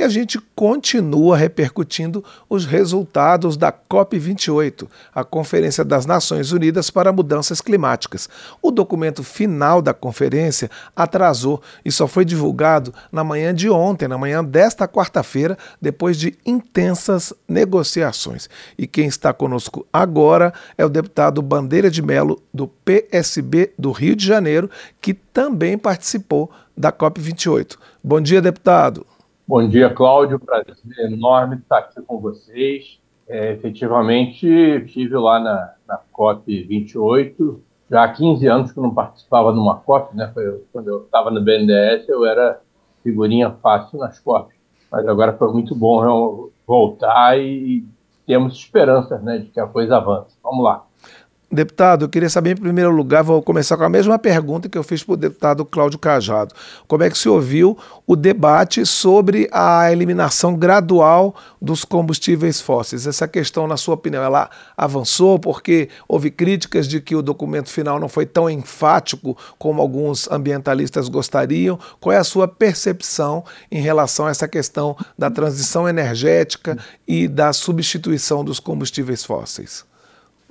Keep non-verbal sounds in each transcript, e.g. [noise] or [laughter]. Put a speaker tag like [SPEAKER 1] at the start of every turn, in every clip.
[SPEAKER 1] e a gente continua repercutindo os resultados da COP28, a Conferência das Nações Unidas para Mudanças Climáticas. O documento final da conferência atrasou e só foi divulgado na manhã de ontem, na manhã desta quarta-feira, depois de intensas negociações. E quem está conosco agora é o deputado Bandeira de Melo, do PSB do Rio de Janeiro, que também participou da COP28. Bom dia, deputado.
[SPEAKER 2] Bom dia, Cláudio. Prazer enorme estar aqui com vocês. É, efetivamente, estive lá na, na COP28. Já há 15 anos que eu não participava numa COP, né? Foi, quando eu estava no BNDES, eu era figurinha fácil nas COPs. Mas agora foi muito bom voltar e temos esperanças né, de que a coisa avance. Vamos lá.
[SPEAKER 1] Deputado, eu queria saber, em primeiro lugar, vou começar com a mesma pergunta que eu fiz para o deputado Cláudio Cajado. Como é que se ouviu o debate sobre a eliminação gradual dos combustíveis fósseis? Essa questão, na sua opinião, ela avançou porque houve críticas de que o documento final não foi tão enfático como alguns ambientalistas gostariam. Qual é a sua percepção em relação a essa questão da transição energética e da substituição dos combustíveis fósseis?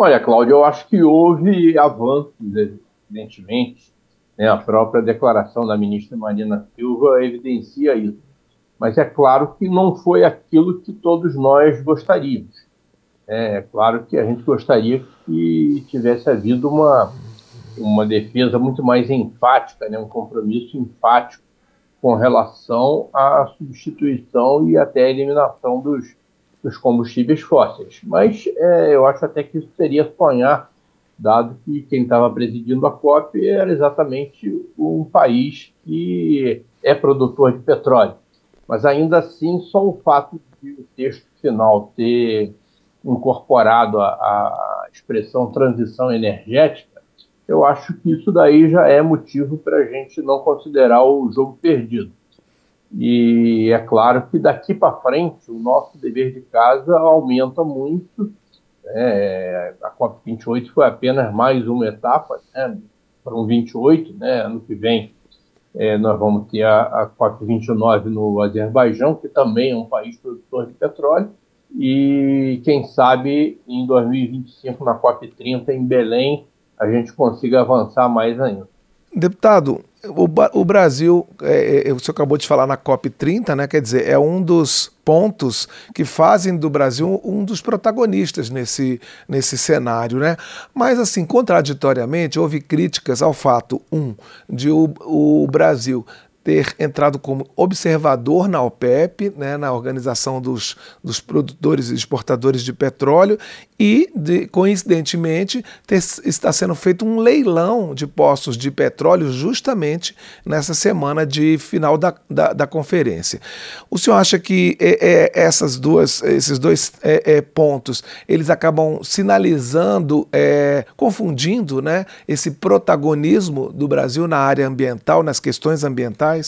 [SPEAKER 2] Olha, Cláudio, eu acho que houve avanços, evidentemente. Né? A própria declaração da ministra Marina Silva evidencia isso. Mas é claro que não foi aquilo que todos nós gostaríamos. É claro que a gente gostaria que tivesse havido uma, uma defesa muito mais enfática, né? um compromisso enfático com relação à substituição e até eliminação dos, dos combustíveis fósseis. Mas é, eu acho até que isso seria sonhar, dado que quem estava presidindo a COP era exatamente um país que é produtor de petróleo. Mas ainda assim, só o fato de o texto final ter incorporado a, a expressão transição energética, eu acho que isso daí já é motivo para a gente não considerar o jogo perdido. E é claro que daqui para frente o nosso dever de casa aumenta muito. É, a COP28 foi apenas mais uma etapa, né, para um 28, né, ano que vem é, nós vamos ter a, a COP29 no Azerbaijão, que também é um país produtor de petróleo, e quem sabe em 2025, na COP30 em Belém, a gente consiga avançar mais ainda.
[SPEAKER 1] Deputado, o, o Brasil, é, é, o senhor acabou de falar na COP30, né? Quer dizer, é um dos pontos que fazem do Brasil um dos protagonistas nesse, nesse cenário, né? Mas, assim, contraditoriamente, houve críticas ao fato, um, de o, o Brasil ter entrado como observador na OPEP, né, na Organização dos, dos Produtores e Exportadores de Petróleo, e, de, coincidentemente, ter, está sendo feito um leilão de postos de petróleo justamente nessa semana de final da, da, da conferência. O senhor acha que é, é, essas duas, esses dois é, é pontos eles acabam sinalizando, é, confundindo né, esse protagonismo do Brasil na área ambiental, nas questões ambientais?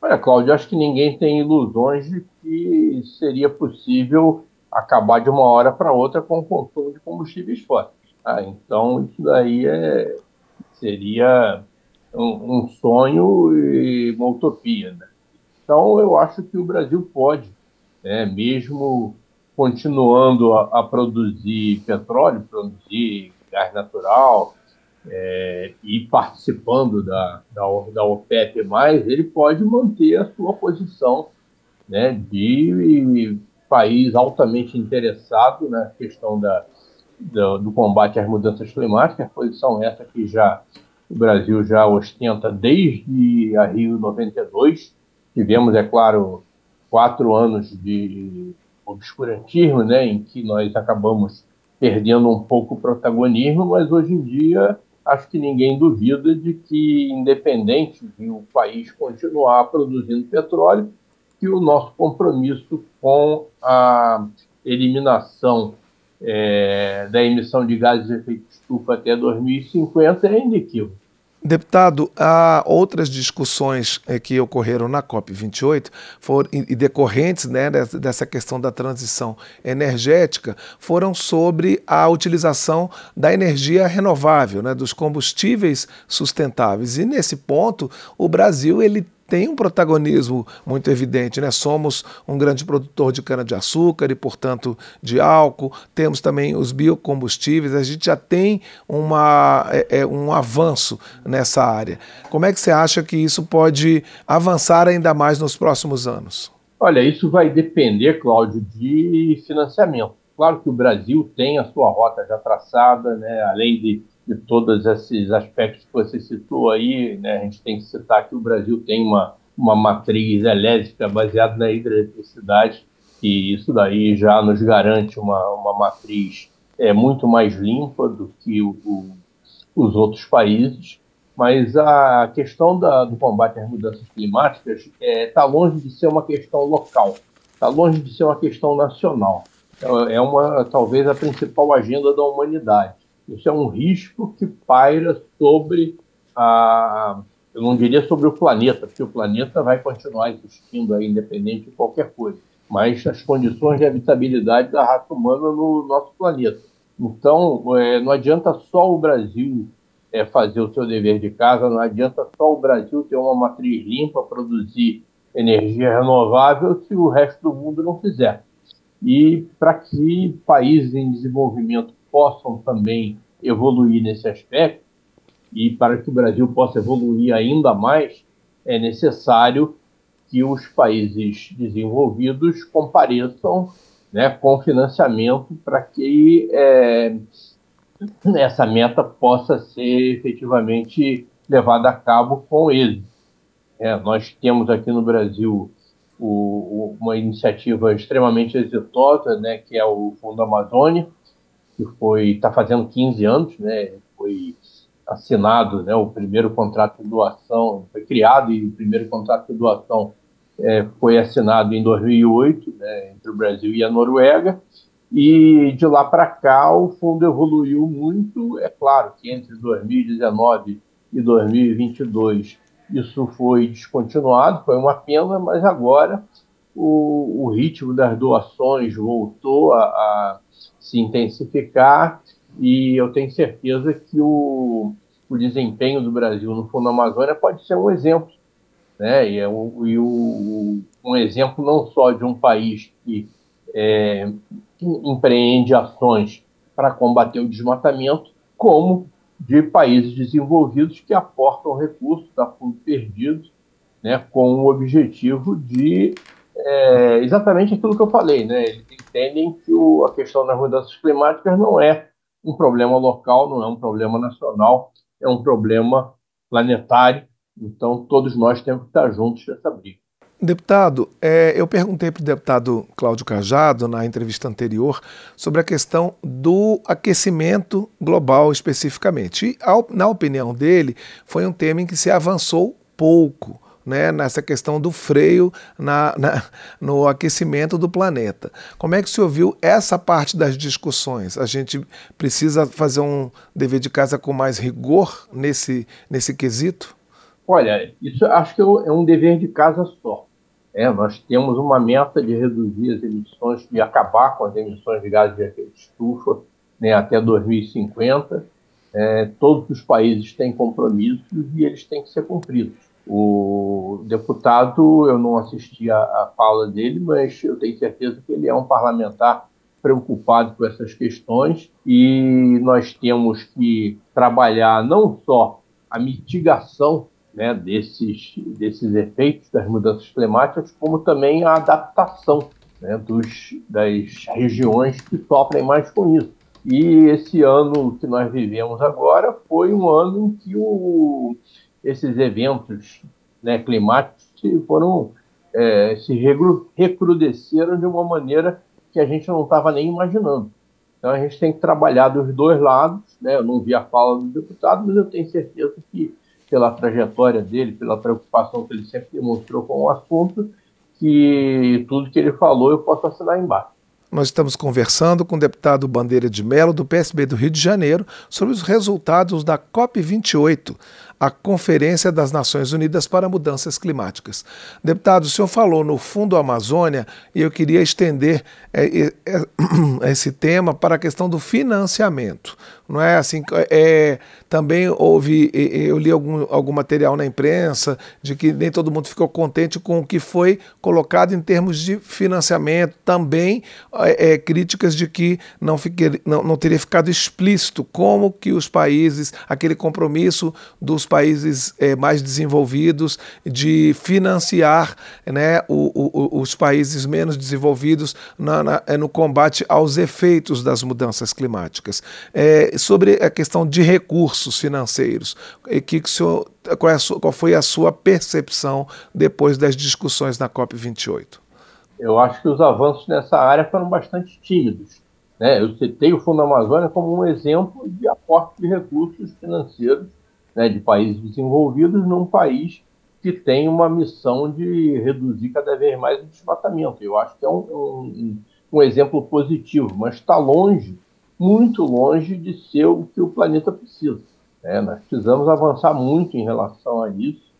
[SPEAKER 2] Olha, Cláudio, acho que ninguém tem ilusões de que seria possível acabar de uma hora para outra com o consumo de combustíveis fósseis. Tá? Então, isso daí é, seria um, um, sonho e uma utopia. Né? Então, eu acho que o Brasil pode, né, mesmo continuando a, a, produzir petróleo, produzir gás natural é, e participando da, da, da OPEP+, ele pode manter a sua posição né, de país altamente interessado na questão da, do, do, combate às mudanças climáticas, posição essa que já o Brasil já ostenta desde a Rio 92. Tivemos, é claro, quatro anos de obscurantismo, né, em que nós acabamos perdendo um pouco o protagonismo, mas hoje em dia acho que ninguém duvida de que, independente de o país continuar produzindo petróleo, que o nosso compromisso com a eliminação é, da emissão de gases de efeito estufa até 2050 é inequívoco.
[SPEAKER 1] Deputado, há outras discussões eh, que ocorreram na COP28 foram, e decorrentes né, dessa questão da transição energética foram sobre a utilização da energia renovável, né, dos combustíveis sustentáveis. E nesse ponto, o Brasil ele tem um protagonismo muito evidente, né? Somos um grande produtor de cana-de-açúcar e, portanto, de álcool. Temos também os biocombustíveis. A gente já tem uma, é, é, um avanço nessa área. Como é que você acha que isso pode avançar ainda mais nos próximos anos?
[SPEAKER 2] Olha, isso vai depender, Cláudio, de financiamento. Claro que o Brasil tem a sua rota já traçada, né? além de de todos esses aspectos que você citou aí, né, a gente tem que citar que o Brasil tem uma, uma matriz elétrica baseada na hidroeletricidade, e isso daí já nos garante uma, uma matriz é, muito mais limpa do que o, o, os outros países. Mas a questão da, do combate às mudanças climáticas está é, tá longe de ser uma questão local, está longe de ser uma questão nacional. É uma talvez a principal agenda da humanidade. Isso é um risco que paira sobre a. Eu não diria sobre o planeta, porque o planeta vai continuar existindo aí, independente de qualquer coisa, mas as condições de habitabilidade da raça humana no nosso planeta. Então, é, não adianta só o Brasil é, fazer o seu dever de casa, não adianta só o Brasil ter uma matriz limpa, produzir energia renovável, se o resto do mundo não fizer. E para que países em desenvolvimento possam também evoluir nesse aspecto, e para que o Brasil possa evoluir ainda mais, é necessário que os países desenvolvidos compareçam né, com financiamento para que é, essa meta possa ser efetivamente levada a cabo com eles. É, nós temos aqui no Brasil o, o, uma iniciativa extremamente exitosa, né, que é o Fundo Amazônia, que foi está fazendo 15 anos, né? Foi assinado, né? O primeiro contrato de doação foi criado e o primeiro contrato de doação é, foi assinado em 2008, né? Entre o Brasil e a Noruega. E de lá para cá o fundo evoluiu muito. É claro que entre 2019 e 2022 isso foi descontinuado, foi uma pena, mas agora o, o ritmo das doações voltou a, a se intensificar e eu tenho certeza que o, o desempenho do Brasil no Fundo Amazônia pode ser um exemplo. Né? E, é um, e o, um exemplo não só de um país que, é, que empreende ações para combater o desmatamento, como de países desenvolvidos que aportam recursos a fundo perdido, né, com o objetivo de é, exatamente aquilo que eu falei, né? Eles entendem que o, a questão das mudanças climáticas não é um problema local, não é um problema nacional, é um problema planetário. Então, todos nós temos que estar juntos nessa briga.
[SPEAKER 1] Deputado, é, eu perguntei para o deputado Cláudio Cajado, na entrevista anterior, sobre a questão do aquecimento global especificamente. E, ao, na opinião dele, foi um tema em que se avançou pouco né, nessa questão do freio na, na, [laughs] no aquecimento do planeta. Como é que o senhor viu essa parte das discussões? A gente precisa fazer um dever de casa com mais rigor nesse, nesse quesito?
[SPEAKER 2] Olha, isso acho que é um é dever de casa só. É, nós temos uma meta de reduzir as emissões, de acabar com as emissões de gases de efeito estufa né, até 2050. É, todos os países têm compromissos e eles têm que ser cumpridos. O deputado, eu não assisti a, a fala dele, mas eu tenho certeza que ele é um parlamentar preocupado com essas questões e nós temos que trabalhar não só a mitigação né, desses, desses efeitos das mudanças climáticas, como também a adaptação né, dos, das regiões que sofrem mais com isso. E esse ano que nós vivemos agora foi um ano em que o, esses eventos né, climáticos foram é, se recrudesceram de uma maneira que a gente não estava nem imaginando. Então a gente tem que trabalhar dos dois lados. Né? Eu não vi a fala do deputado, mas eu tenho certeza que pela trajetória dele, pela preocupação que ele sempre demonstrou com o assunto, que tudo que ele falou eu posso assinar embaixo.
[SPEAKER 1] Nós estamos conversando com o deputado Bandeira de Melo, do PSB do Rio de Janeiro, sobre os resultados da COP28, a Conferência das Nações Unidas para Mudanças Climáticas. Deputado, o senhor falou no Fundo Amazônia e eu queria estender é, é, [clears throat] esse tema para a questão do financiamento. Não é assim? É, também houve, eu li algum, algum material na imprensa de que nem todo mundo ficou contente com o que foi colocado em termos de financiamento. Também é, é, críticas de que não, fique, não, não teria ficado explícito como que os países, aquele compromisso dos países é, mais desenvolvidos de financiar né, o, o, os países menos desenvolvidos na, na, é, no combate aos efeitos das mudanças climáticas. É, sobre a questão de recursos financeiros, que, que senhor, qual, é sua, qual foi a sua percepção depois das discussões na COP28?
[SPEAKER 2] Eu acho que os avanços nessa área foram bastante tímidos. Né? Eu citei o Fundo Amazônia como um exemplo de aporte de recursos financeiros né, de países desenvolvidos num país que tem uma missão de reduzir cada vez mais o desmatamento. Eu acho que é um, um, um exemplo positivo, mas está longe muito longe de ser o que o planeta precisa. Né? Nós precisamos avançar muito em relação a isso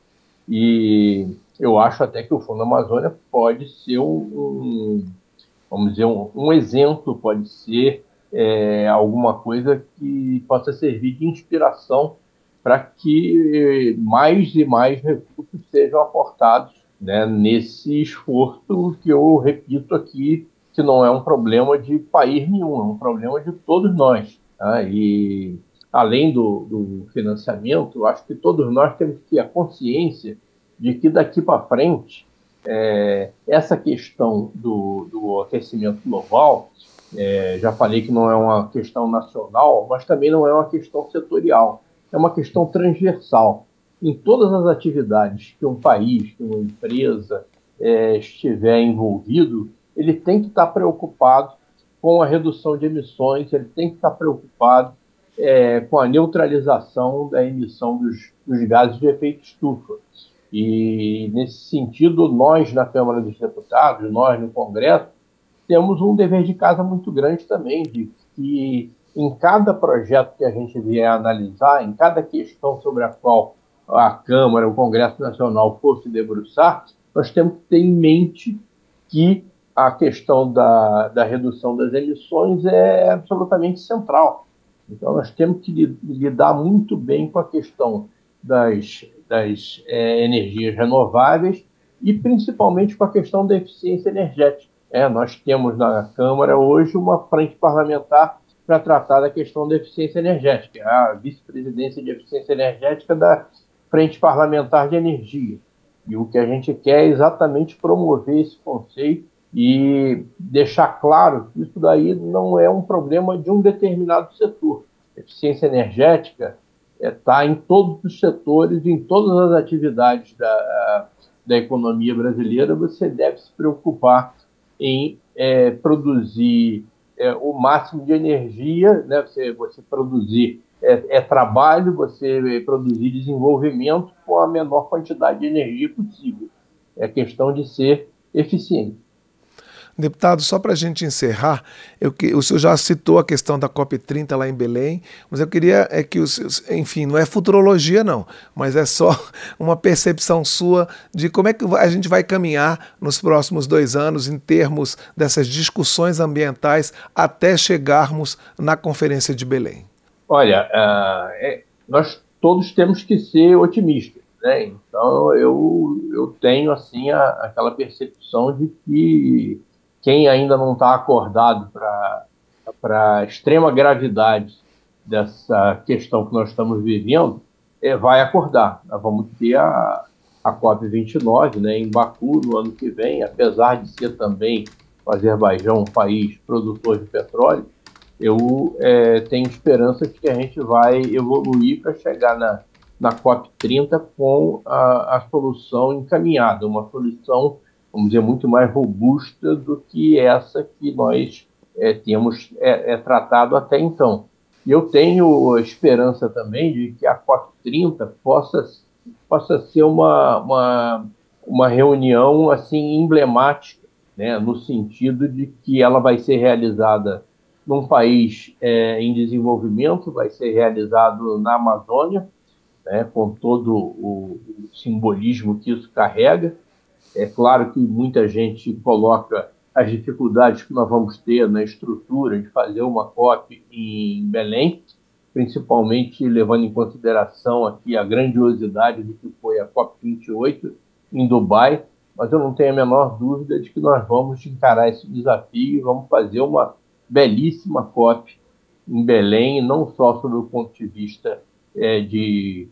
[SPEAKER 2] e eu acho até que o Fundo Amazônia pode ser um, um vamos dizer, um, exemplo, pode ser é, alguma coisa que possa servir de inspiração para que mais e mais recursos sejam aportados né, nesse esforço que eu repito aqui que não é um problema de país nenhum, é um problema de todos nós. Tá? E além do, do financiamento, acho que todos nós temos que ter a consciência de que daqui para frente é, essa questão do, do aquecimento global, é, já falei que não é uma questão nacional, mas também não é uma questão setorial, é uma questão transversal. Em todas as atividades que um país, que uma empresa é, estiver envolvido, ele tem que estar preocupado com a redução de emissões, ele tem que estar preocupado é, com a neutralização da emissão dos, dos, gases de efeito estufa. E, nesse sentido, nós na Câmara dos Deputados, nós no Congresso, temos um dever de casa muito grande também, de que em cada projeto que a gente vier analisar, em cada questão sobre a qual a Câmara, o Congresso Nacional for se debruçar, nós temos que ter em mente que a questão da, da redução das emissões é absolutamente central. Então, nós temos que lidar muito bem com a questão das, das é, energias renováveis e principalmente com a questão da eficiência energética. É, nós temos na Câmara hoje uma frente parlamentar para tratar da questão da eficiência energética, a vice-presidência de eficiência energética da Frente Parlamentar de Energia. E o que a gente quer é exatamente promover esse conceito e deixar claro que isso daí não é um problema de um determinado setor. eficiência energética está é, em todos os setores, em todas as atividades da, da economia brasileira, você deve se preocupar em é, produzir é, o máximo de energia, né? você, você produzir é, é, trabalho, você produzir desenvolvimento com a menor quantidade de energia possível. É questão de ser eficiente.
[SPEAKER 1] Deputado, só para a gente encerrar, eu, o senhor já citou a questão da COP30 lá em Belém, mas eu queria é que, os, enfim, não é futurologia não, mas é só [laughs] uma percepção sua de como é que a gente vai caminhar nos próximos dois anos em termos dessas discussões ambientais até chegarmos na Conferência de Belém.
[SPEAKER 2] Olha, uh, é, nós todos temos que ser otimistas. Né? Então eu, eu tenho assim a, aquela percepção de que quem ainda não está acordado para a extrema gravidade dessa questão que nós estamos vivendo, é, vai acordar. Nós vamos ter a, a COP29 né, em Baku no ano que vem, apesar de ser também o Azerbaijão um país produtor de petróleo, eu é, tenho esperança de que a gente vai evoluir para chegar na, na COP30 com a, a solução encaminhada, uma solução vamos dizer, muito mais robusta do que essa que nós é, temos é, é, tratado até então. Eu tenho esperança também de que a COP30 possa, possa ser uma, uma, uma reunião assim emblemática, né, no sentido de que ela vai ser realizada num país é, em desenvolvimento, vai ser realizado na Amazônia, né, com todo o simbolismo que isso carrega. É claro que muita gente coloca as dificuldades que nós vamos ter na estrutura de fazer uma COP em Belém, principalmente levando em consideração aqui a grandiosidade do que foi a COP 28 em Dubai, mas eu não tenho a menor dúvida de que nós vamos encarar esse desafio e vamos fazer uma belíssima COP em Belém, não só sob o ponto de vista é, de,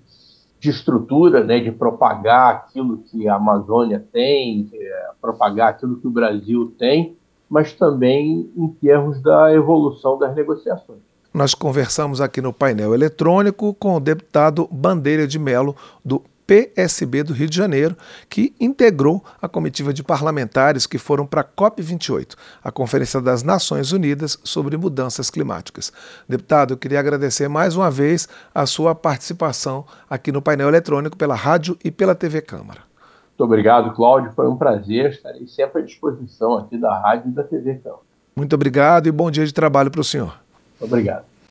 [SPEAKER 2] de estrutura, né, de propagar aquilo que a Amazônia tem, é, propagar aquilo que o Brasil tem, mas também em termos da evolução das negociações.
[SPEAKER 1] Nós conversamos aqui no painel eletrônico com o deputado Bandeira de Melo, do PSB do Rio de Janeiro, que integrou a comitiva de parlamentares que foram para a COP28, a Conferência das Nações Unidas sobre Mudanças Climáticas. Deputado, eu queria agradecer mais uma vez a sua participação aqui no painel eletrônico pela rádio e pela TV Câmara.
[SPEAKER 2] Muito obrigado, Cláudio. Foi um prazer. Estarei sempre à disposição aqui da rádio e da TV Câmara.
[SPEAKER 1] Muito obrigado e bom dia de trabalho para o senhor.
[SPEAKER 2] Obrigado.